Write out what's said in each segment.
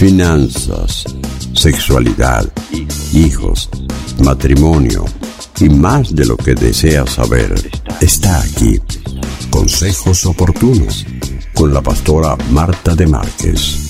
finanzas, sexualidad, hijos, matrimonio y más de lo que deseas saber está aquí. Consejos oportunos con la pastora Marta de Márquez.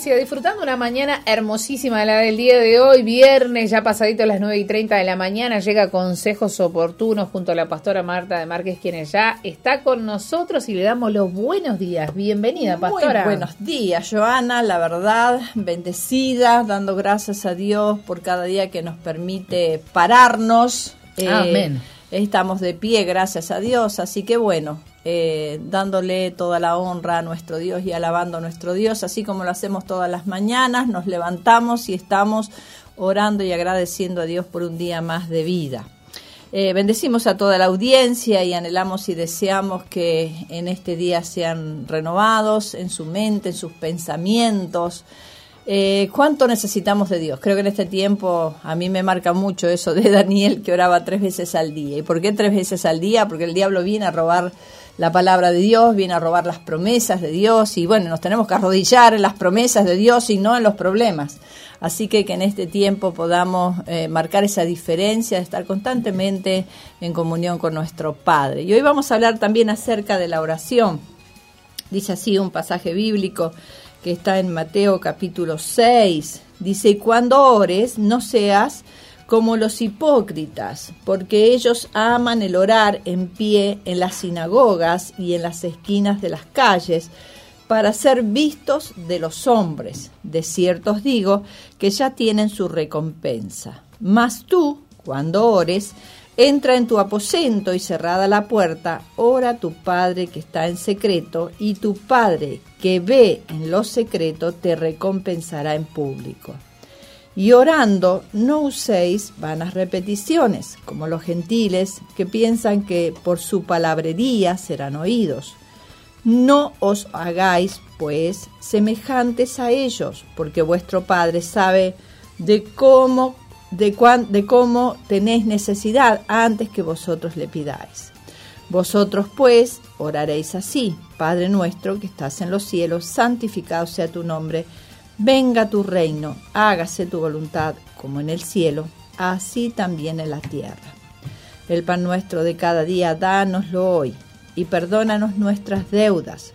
Disfrutando una mañana hermosísima la del día de hoy, viernes, ya pasadito las 9 y 30 de la mañana, llega Consejos Oportunos junto a la pastora Marta de Márquez, quien ya está con nosotros y le damos los buenos días. Bienvenida, pastora. Muy buenos días, Joana, la verdad, bendecida, dando gracias a Dios por cada día que nos permite pararnos. Eh, Amén. Estamos de pie, gracias a Dios, así que bueno, eh, dándole toda la honra a nuestro Dios y alabando a nuestro Dios, así como lo hacemos todas las mañanas, nos levantamos y estamos orando y agradeciendo a Dios por un día más de vida. Eh, bendecimos a toda la audiencia y anhelamos y deseamos que en este día sean renovados en su mente, en sus pensamientos. Eh, ¿Cuánto necesitamos de Dios? Creo que en este tiempo a mí me marca mucho eso de Daniel que oraba tres veces al día. ¿Y por qué tres veces al día? Porque el diablo viene a robar la palabra de Dios, viene a robar las promesas de Dios y bueno, nos tenemos que arrodillar en las promesas de Dios y no en los problemas. Así que que en este tiempo podamos eh, marcar esa diferencia de estar constantemente en comunión con nuestro Padre. Y hoy vamos a hablar también acerca de la oración. Dice así un pasaje bíblico que está en Mateo capítulo 6. Dice, cuando ores, no seas como los hipócritas, porque ellos aman el orar en pie en las sinagogas y en las esquinas de las calles, para ser vistos de los hombres. De cierto os digo que ya tienen su recompensa. Mas tú, cuando ores, entra en tu aposento y cerrada la puerta, ora a tu Padre que está en secreto, y tu Padre que ve en lo secreto te recompensará en público. Y orando no uséis vanas repeticiones, como los gentiles que piensan que por su palabrería serán oídos. No os hagáis, pues, semejantes a ellos, porque vuestro Padre sabe de cómo, de, de cómo tenéis necesidad antes que vosotros le pidáis. Vosotros, pues, oraréis así, Padre nuestro que estás en los cielos, santificado sea tu nombre Venga tu reino, hágase tu voluntad como en el cielo, así también en la tierra. El pan nuestro de cada día, dánoslo hoy, y perdónanos nuestras deudas,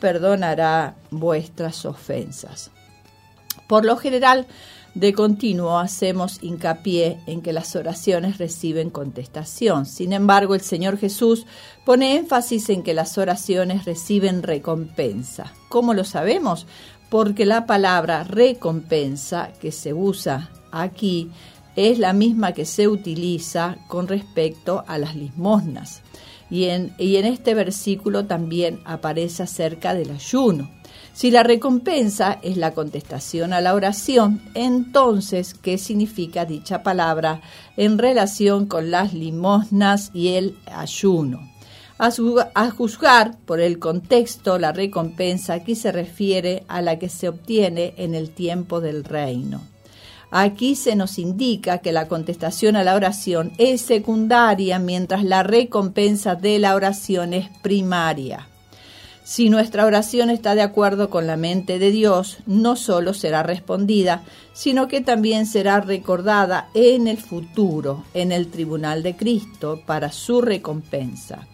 perdonará vuestras ofensas. Por lo general, de continuo hacemos hincapié en que las oraciones reciben contestación. Sin embargo, el Señor Jesús pone énfasis en que las oraciones reciben recompensa. ¿Cómo lo sabemos? Porque la palabra recompensa que se usa aquí es la misma que se utiliza con respecto a las limosnas. Y en, este versículo también aparece acerca del ayuno. Si la recompensa es la contestación a la oración, entonces, ¿qué significa dicha palabra en relación con las limosnas y el ayuno? A juzgar por el contexto, la recompensa aquí se refiere a la que se obtiene en el tiempo del reino. Aquí se nos indica que la contestación a la oración es secundaria mientras la recompensa de la oración es primaria. Si nuestra oración está de acuerdo con la mente de Dios, no solo será respondida, sino que también será recordada en el futuro, en el tribunal de Cristo, para su recompensa.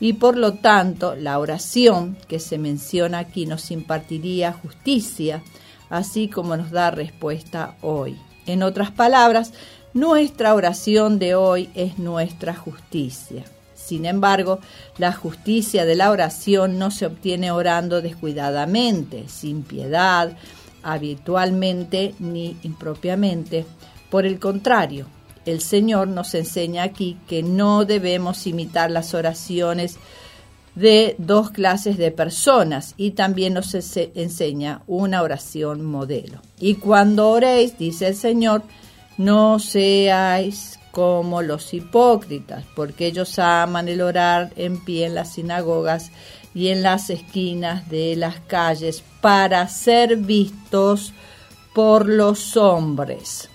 Y por lo tanto, la oración que se menciona aquí nos impartiría justicia, así como nos da respuesta hoy. En otras palabras, nuestra oración de hoy es nuestra justicia. Sin embargo, la justicia de la oración no se obtiene orando descuidadamente, sin piedad, habitualmente ni impropiamente. Por el contrario, el Señor nos enseña aquí que no debemos imitar las oraciones de dos clases de personas y también nos enseña una oración modelo. Y cuando oréis, dice el Señor, no seáis como los hipócritas, porque ellos aman el orar en pie en las sinagogas y en las esquinas de las calles para ser vistos por los hombres.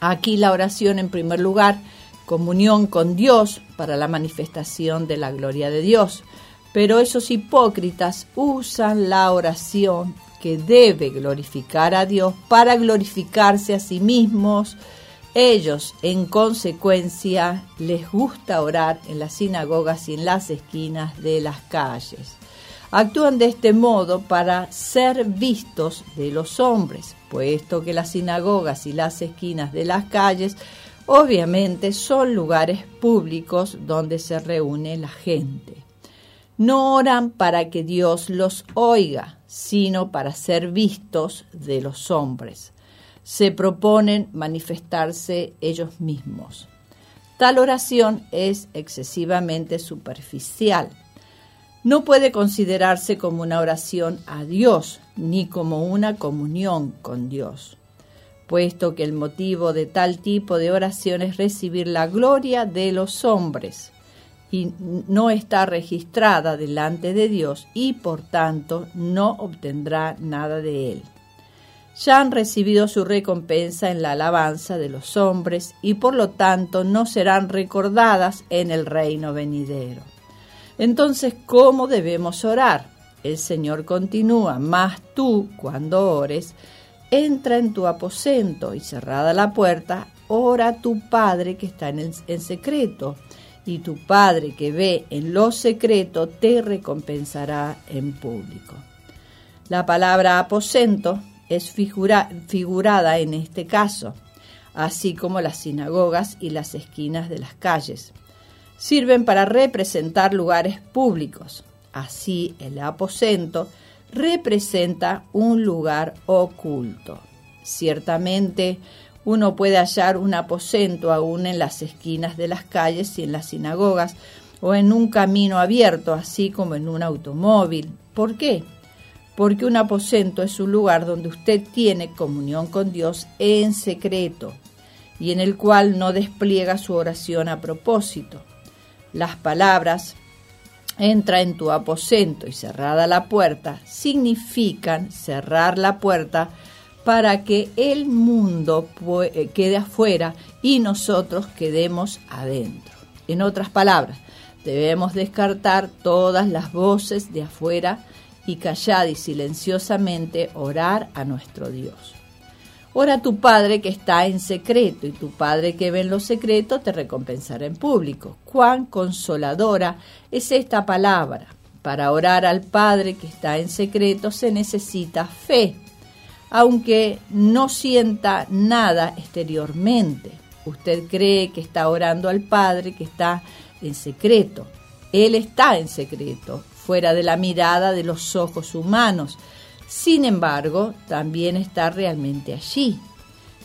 Aquí la oración en primer lugar, comunión con Dios para la manifestación de la gloria de Dios. Pero esos hipócritas usan la oración que debe glorificar a Dios para glorificarse a sí mismos, ellos, en consecuencia, les gusta orar en las sinagogas y en las esquinas de las calles. Actúan de este modo para ser vistos de los hombres, puesto que las sinagogas y las esquinas de las calles obviamente son lugares públicos donde se reúne la gente. No oran para que Dios los oiga, sino para ser vistos de los hombres se proponen manifestarse ellos mismos. Tal oración es excesivamente superficial. No puede considerarse como una oración a Dios ni como una comunión con Dios, puesto que el motivo de tal tipo de oración es recibir la gloria de los hombres y no está registrada delante de Dios y por tanto no obtendrá nada de él ya han recibido su recompensa en la alabanza de los hombres y por lo tanto no serán recordadas en el reino venidero. Entonces, ¿cómo debemos orar? El Señor continúa, mas tú, cuando ores, entra en tu aposento y cerrada la puerta, ora a tu Padre que está en, en secreto, y tu Padre que ve en lo secreto te recompensará en público. La palabra aposento es figurada en este caso, así como las sinagogas y las esquinas de las calles. Sirven para representar lugares públicos. Así el aposento representa un lugar oculto. Ciertamente, uno puede hallar un aposento aún en las esquinas de las calles y en las sinagogas, o en un camino abierto, así como en un automóvil. ¿Por qué? porque un aposento es un lugar donde usted tiene comunión con Dios en secreto y en el cual no despliega su oración a propósito. Las palabras entra en tu aposento y cerrada la puerta significan cerrar la puerta para que el mundo eh, quede afuera y nosotros quedemos adentro. En otras palabras, debemos descartar todas las voces de afuera y callad y silenciosamente orar a nuestro Dios. Ora a tu Padre que está en secreto, y tu Padre que ve en lo secreto te recompensará en público. Cuán consoladora es esta palabra. Para orar al Padre que está en secreto se necesita fe, aunque no sienta nada exteriormente. Usted cree que está orando al Padre que está en secreto. Él está en secreto, fuera de la mirada de los ojos humanos. Sin embargo, también está realmente allí.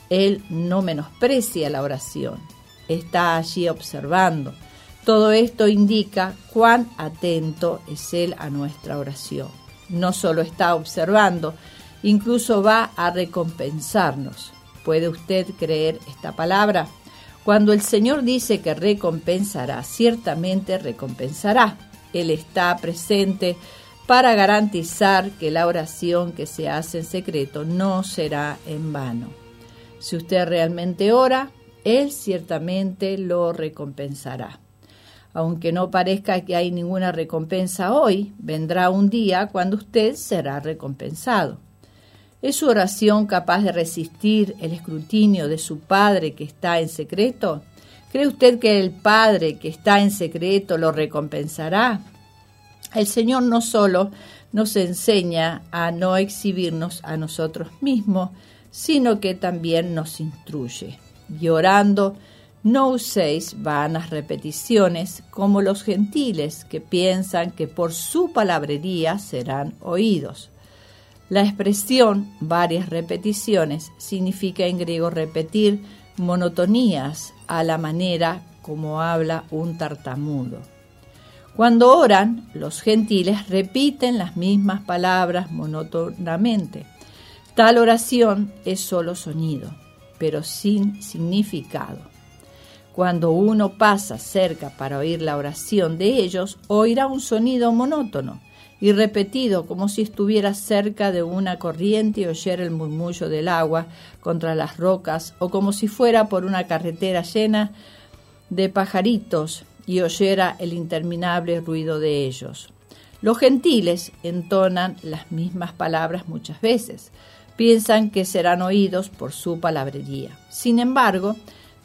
Él no menosprecia la oración, está allí observando. Todo esto indica cuán atento es Él a nuestra oración. No solo está observando, incluso va a recompensarnos. ¿Puede usted creer esta palabra? Cuando el Señor dice que recompensará, ciertamente recompensará. Él está presente para garantizar que la oración que se hace en secreto no será en vano. Si usted realmente ora, Él ciertamente lo recompensará. Aunque no parezca que hay ninguna recompensa hoy, vendrá un día cuando usted será recompensado. ¿Es su oración capaz de resistir el escrutinio de su Padre que está en secreto? ¿Cree usted que el Padre que está en secreto lo recompensará? El Señor no solo nos enseña a no exhibirnos a nosotros mismos, sino que también nos instruye. Y orando, no uséis vanas repeticiones como los gentiles que piensan que por su palabrería serán oídos. La expresión varias repeticiones significa en griego repetir monotonías a la manera como habla un tartamudo. Cuando oran, los gentiles repiten las mismas palabras monótonamente. Tal oración es solo sonido, pero sin significado. Cuando uno pasa cerca para oír la oración de ellos, oirá un sonido monótono y repetido como si estuviera cerca de una corriente y oyera el murmullo del agua contra las rocas o como si fuera por una carretera llena de pajaritos y oyera el interminable ruido de ellos. Los gentiles entonan las mismas palabras muchas veces, piensan que serán oídos por su palabrería. Sin embargo,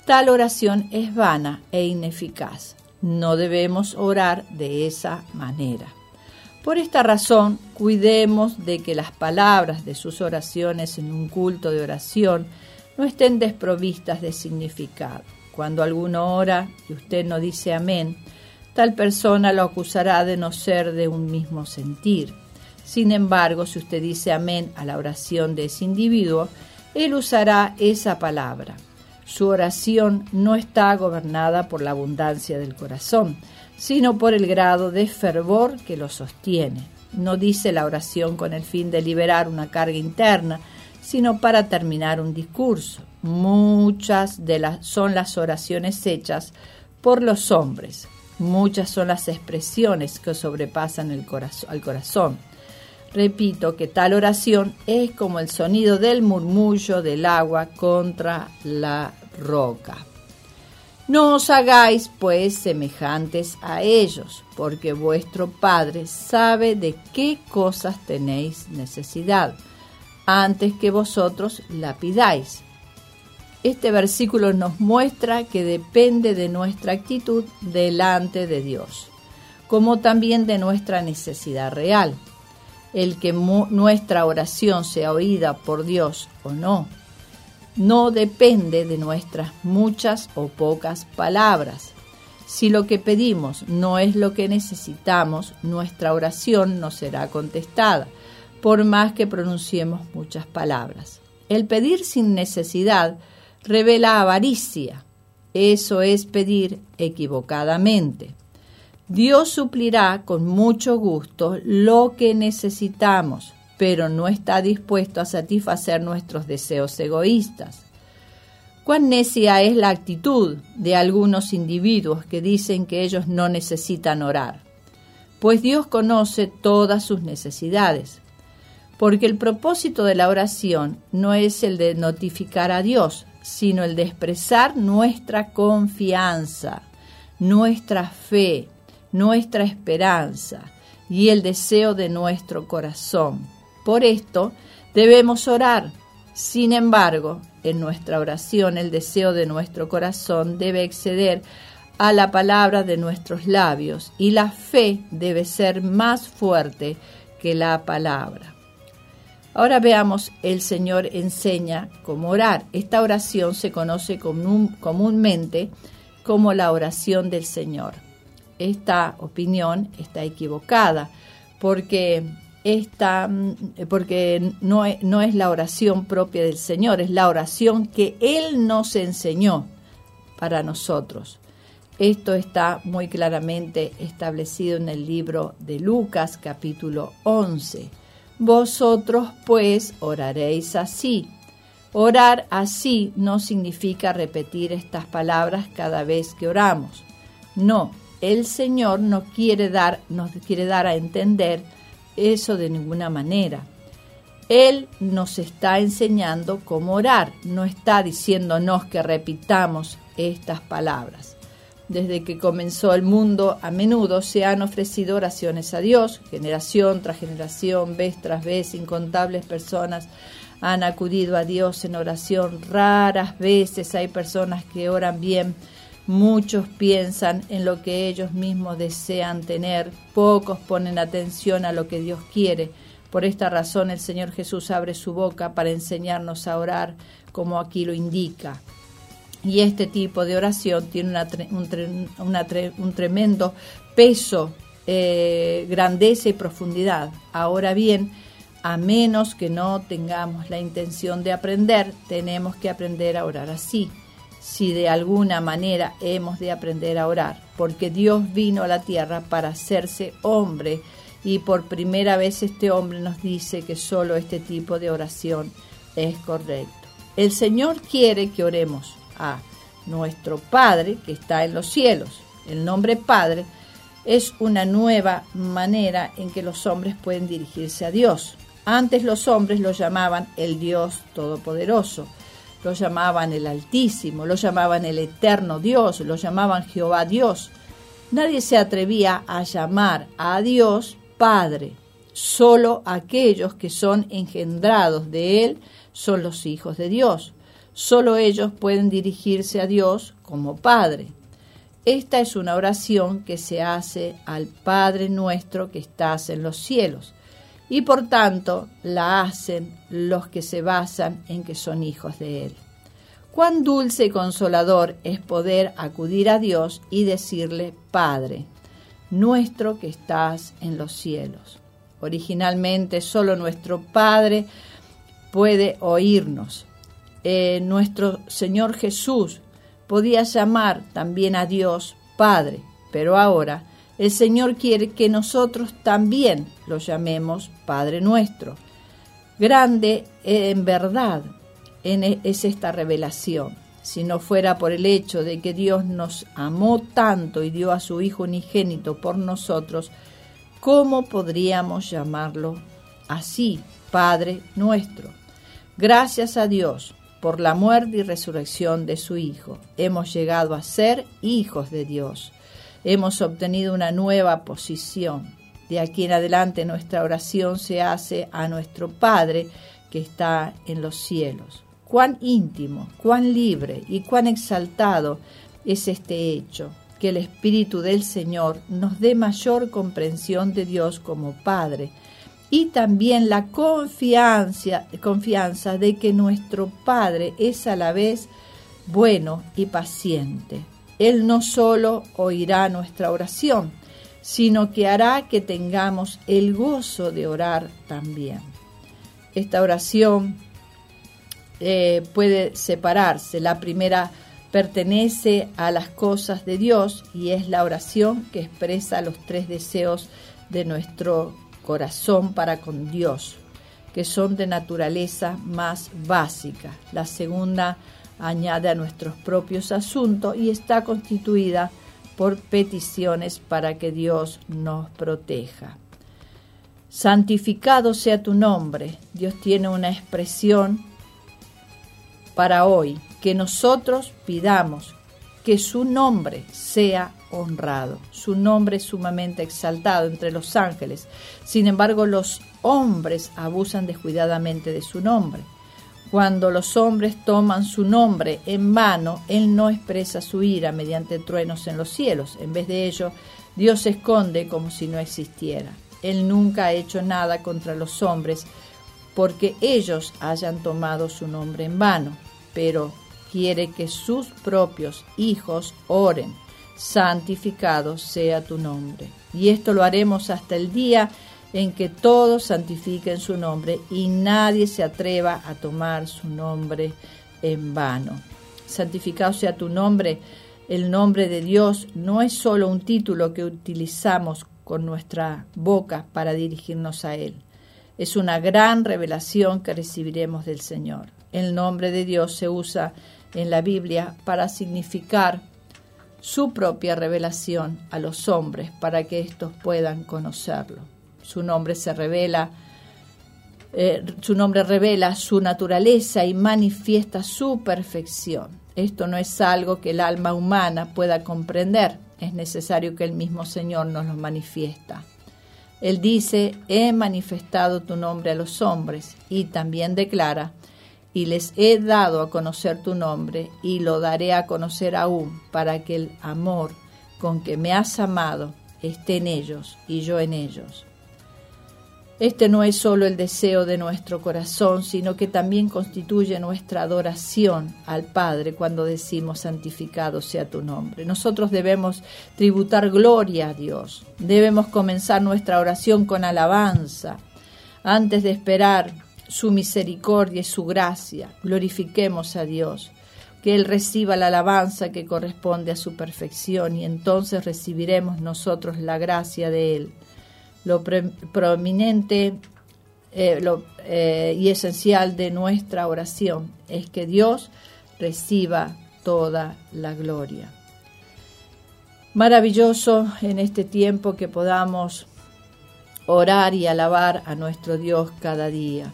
tal oración es vana e ineficaz. No debemos orar de esa manera. Por esta razón, cuidemos de que las palabras de sus oraciones en un culto de oración no estén desprovistas de significado. Cuando alguno ora y usted no dice amén, tal persona lo acusará de no ser de un mismo sentir. Sin embargo, si usted dice amén a la oración de ese individuo, él usará esa palabra. Su oración no está gobernada por la abundancia del corazón, sino por el grado de fervor que lo sostiene. No dice la oración con el fin de liberar una carga interna, sino para terminar un discurso. Muchas de las son las oraciones hechas por los hombres. Muchas son las expresiones que sobrepasan el al corazón. Repito que tal oración es como el sonido del murmullo del agua contra la roca. No os hagáis, pues, semejantes a ellos, porque vuestro Padre sabe de qué cosas tenéis necesidad, antes que vosotros la pidáis. Este versículo nos muestra que depende de nuestra actitud delante de Dios, como también de nuestra necesidad real. El que nuestra oración sea oída por Dios o no no depende de nuestras muchas o pocas palabras. Si lo que pedimos no es lo que necesitamos, nuestra oración no será contestada, por más que pronunciemos muchas palabras. El pedir sin necesidad revela avaricia. Eso es pedir equivocadamente. Dios suplirá con mucho gusto lo que necesitamos, pero no está dispuesto a satisfacer nuestros deseos egoístas. Cuán necia es la actitud de algunos individuos que dicen que ellos no necesitan orar, pues Dios conoce todas sus necesidades, porque el propósito de la oración no es el de notificar a Dios, sino el de expresar nuestra confianza, nuestra fe, nuestra esperanza y el deseo de nuestro corazón por esto debemos orar. Sin embargo, en nuestra oración el deseo de nuestro corazón debe exceder a la palabra de nuestros labios y la fe debe ser más fuerte que la palabra. Ahora veamos, el Señor enseña cómo orar. Esta oración se conoce comúnmente como la oración del Señor. Esta opinión está equivocada porque esta, mm, porque no es, no es la oración propia del Señor, es la oración que Él nos enseñó para nosotros. Esto está muy claramente establecido en el libro de Lucas capítulo 11. Vosotros pues oraréis así. Orar así no significa repetir estas palabras cada vez que oramos. No, el Señor no quiere dar, nos quiere dar a entender eso de ninguna manera. Él nos está enseñando cómo orar, no está diciéndonos que repitamos estas palabras. Desde que comenzó el mundo, a menudo se han ofrecido oraciones a Dios, generación tras generación, vez tras vez, incontables personas han acudido a Dios en oración. Raras veces hay personas que oran bien. Muchos piensan en lo que ellos mismos desean tener. Pocos ponen atención a lo que Dios quiere. Por esta razón el Señor Jesús abre su boca para enseñarnos a orar como aquí lo indica. Y este tipo de oración tiene un, tremendo peso, eh, grandeza y profundidad. Ahora bien, a menos que no tengamos la intención de aprender, tenemos que aprender a orar así. Si de alguna manera hemos de aprender a orar, porque Dios vino a la tierra para hacerse hombre y por primera vez este hombre nos dice que solo este tipo de oración es correcto. El Señor quiere que oremos a nuestro Padre que está en los cielos. El nombre Padre es una nueva manera en que los hombres pueden dirigirse a Dios. Antes los hombres lo llamaban el Dios Todopoderoso, lo llamaban el Altísimo, lo llamaban el Eterno Dios, lo llamaban Jehová Dios. Nadie se atrevía a llamar a Dios Padre. Solo aquellos que son engendrados de Él son los hijos de Dios. Solo ellos pueden dirigirse a Dios como Padre. Esta es una oración que se hace al Padre nuestro que estás en los cielos y por tanto la hacen los que se basan en que son hijos de Él. Cuán dulce y consolador es poder acudir a Dios y decirle, Padre, nuestro que estás en los cielos. Originalmente solo nuestro Padre puede oírnos. Eh, nuestro Señor Jesús podía llamar también a Dios Padre, pero ahora el Señor quiere que nosotros también lo llamemos Padre nuestro. Grande en verdad e, es esta revelación. Si no fuera por el hecho de que Dios nos amó tanto y dio a su Hijo unigénito por nosotros, ¿cómo podríamos llamarlo así, Padre nuestro? Gracias a Dios por la muerte y resurrección de su Hijo, hemos llegado a ser hijos de Dios hemos obtenido una nueva posición. De aquí en adelante nuestra oración se hace a nuestro Padre que está en los cielos. Cuán íntimo, cuán libre y cuán exaltado es este hecho, que el Espíritu del Señor nos dé mayor comprensión de Dios como Padre y también la confianza, confianza de que nuestro Padre es a la vez bueno y paciente. Él no solo oirá nuestra oración, sino que hará que tengamos el gozo de orar también. Esta oración eh, puede separarse. La primera pertenece a las cosas de Dios y es la oración que expresa los tres deseos de nuestro corazón para con Dios, que son de naturaleza más básica. La segunda añade a nuestros propios asuntos y está constituida por peticiones para que Dios nos proteja. Santificado sea tu nombre. Dios tiene una expresión para hoy, que nosotros pidamos que su nombre sea honrado. Su nombre es sumamente exaltado entre los ángeles. Sin embargo, los hombres abusan descuidadamente de su nombre. Cuando los hombres toman su nombre en vano, Él no expresa su ira mediante truenos en los cielos. En vez de ello, Dios se esconde como si no existiera. Él nunca ha hecho nada contra los hombres porque ellos hayan tomado su nombre en vano, pero quiere que sus propios hijos oren. Santificado sea tu nombre. Y esto lo haremos hasta el día en que todos santifiquen su nombre y nadie se atreva a tomar su nombre en vano. Santificado sea tu nombre. El nombre de Dios no es solo un título que utilizamos con nuestra boca para dirigirnos a Él. Es una gran revelación que recibiremos del Señor. El nombre de Dios se usa en la Biblia para significar su propia revelación a los hombres para que éstos puedan conocerlo su nombre se revela, eh, su nombre revela su naturaleza y manifiesta su perfección. Esto no es algo que el alma humana pueda comprender, es necesario que el mismo Señor nos lo manifiesta. Él dice, he manifestado tu nombre a los hombres, y también declara, y les he dado a conocer tu nombre, y lo daré a conocer aún, para que el amor con que me has amado esté en ellos y yo en ellos. Este no es solo el deseo de nuestro corazón, sino que también constituye nuestra adoración al Padre cuando decimos santificado sea tu nombre. Nosotros debemos tributar gloria a Dios, debemos comenzar nuestra oración con alabanza. Antes de esperar su misericordia y su gracia, glorifiquemos a Dios, que Él reciba la alabanza que corresponde a su perfección y entonces recibiremos nosotros la gracia de Él lo prominente eh, eh, y esencial de nuestra oración es que Dios reciba toda la gloria. Maravilloso en este tiempo que podamos orar y alabar a nuestro Dios cada día.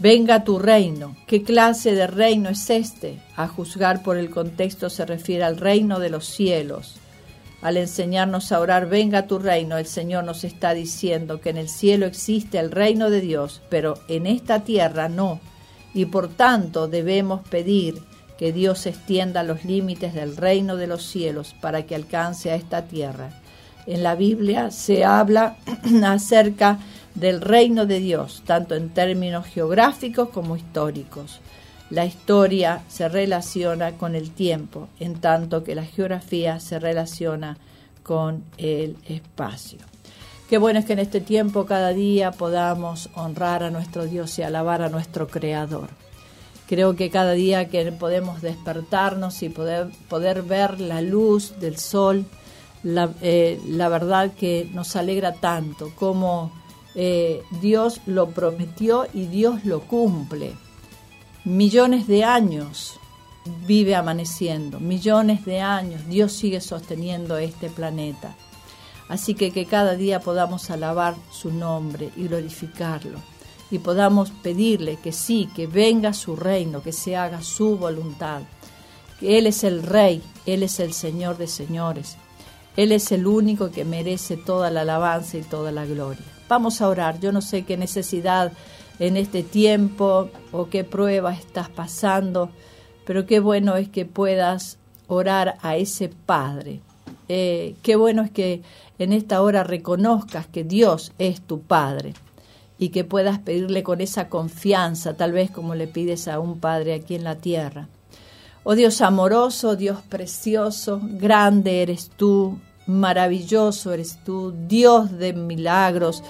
Venga tu reino. ¿Qué clase de reino es este? A juzgar por el contexto se refiere al reino de los cielos al enseñarnos a orar, venga tu reino, el Señor nos está diciendo que en el cielo existe el reino de Dios, pero en esta tierra no. Y por tanto debemos pedir que Dios extienda los límites del reino de los cielos para que alcance a esta tierra. En la Biblia se habla acerca del reino de Dios, tanto en términos geográficos como históricos. La historia se relaciona con el tiempo, en tanto que la geografía se relaciona con el espacio. Qué bueno es que en este tiempo cada día podamos honrar a nuestro Dios y alabar a nuestro Creador. Creo que cada día que podemos despertarnos y poder, poder ver la luz del sol, la, eh, verdad que nos alegra tanto, como eh, Dios lo prometió y Dios lo cumple millones de años vive amaneciendo, millones de años Dios sigue sosteniendo este planeta. Así que que cada día podamos alabar su nombre y glorificarlo y podamos pedirle que sí, que venga su reino, que se haga su voluntad. Que Él es el Rey, Él es el Señor de señores, Él es el único que merece toda la alabanza y toda la gloria. Vamos a orar, yo no sé qué necesidad en este tiempo o qué prueba estás pasando, pero qué bueno es que puedas orar a ese Padre. Eh, qué bueno es que en esta hora reconozcas que Dios es tu Padre y que puedas pedirle con esa confianza, tal vez como le pides a un Padre aquí en la tierra. Oh Dios amoroso, Dios precioso, grande eres tú, maravilloso eres tú, Dios de milagros,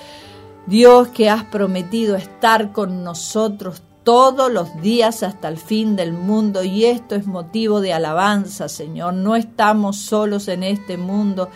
Dios que has prometido estar con nosotros todos los días hasta el fin del mundo y esto es motivo de alabanza, Señor. No estamos solos en este mundo,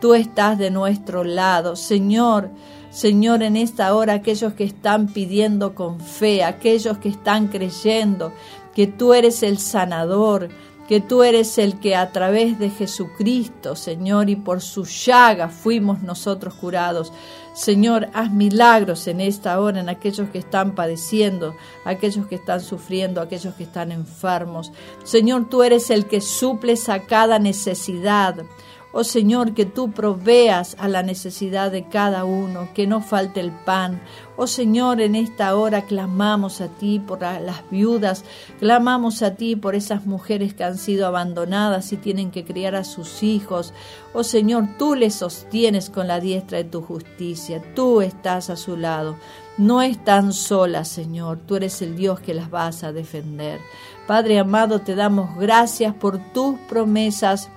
tú estás de nuestro lado, Señor. Señor, en esta hora aquellos que están pidiendo con fe, aquellos que están creyendo que tú eres el sanador, que tú eres el que a través de Jesucristo, Señor, y por su llaga fuimos nosotros curados. Señor, haz milagros en esta hora en aquellos que están padeciendo, aquellos que están sufriendo, aquellos que están enfermos. Señor, tú eres el que suples a cada necesidad. Oh Señor, que tú proveas a la necesidad de cada uno, que no falte el pan. Oh Señor, en esta hora clamamos a ti por las viudas, clamamos a ti por esas mujeres que han sido abandonadas y tienen que criar a sus hijos. Oh Señor, tú les sostienes con la diestra de tu justicia, tú estás a su lado. No están solas, Señor, tú eres el Dios que las vas a defender. Padre amado, te damos gracias por tus promesas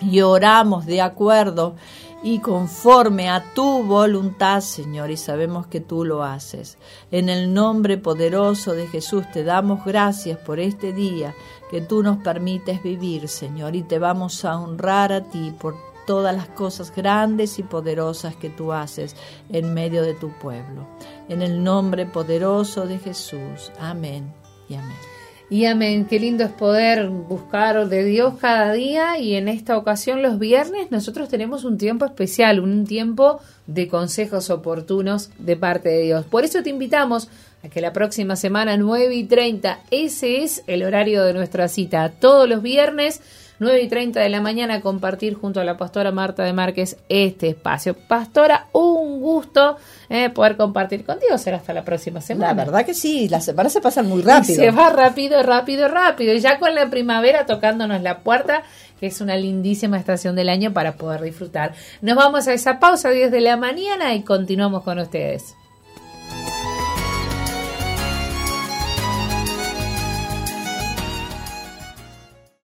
y oramos de acuerdo y conforme a tu voluntad, Señor, y sabemos que tú lo haces. En el nombre poderoso de Jesús te damos gracias por este día que tú nos permites vivir, Señor, y te vamos a honrar a ti por todas las cosas grandes y poderosas que tú haces en medio de tu pueblo. En el nombre poderoso de Jesús. Amén y amén. Y amén, qué lindo es poder buscar de Dios cada día y en esta ocasión los viernes nosotros tenemos un tiempo especial, un tiempo de consejos oportunos de parte de Dios. Por eso te invitamos a que la próxima semana 9 y 30, ese es el horario de nuestra cita, todos los viernes 9 y 30 de la mañana compartir junto a la pastora Marta de Márquez este espacio. Pastora, un gusto eh, poder compartir contigo. Será hasta la próxima semana. La verdad que sí, las semanas se pasan muy rápido. se va rápido, rápido, rápido. Y ya con la primavera tocándonos la puerta, que es una lindísima estación del año para poder disfrutar. Nos vamos a esa pausa 10 de la mañana y continuamos con ustedes.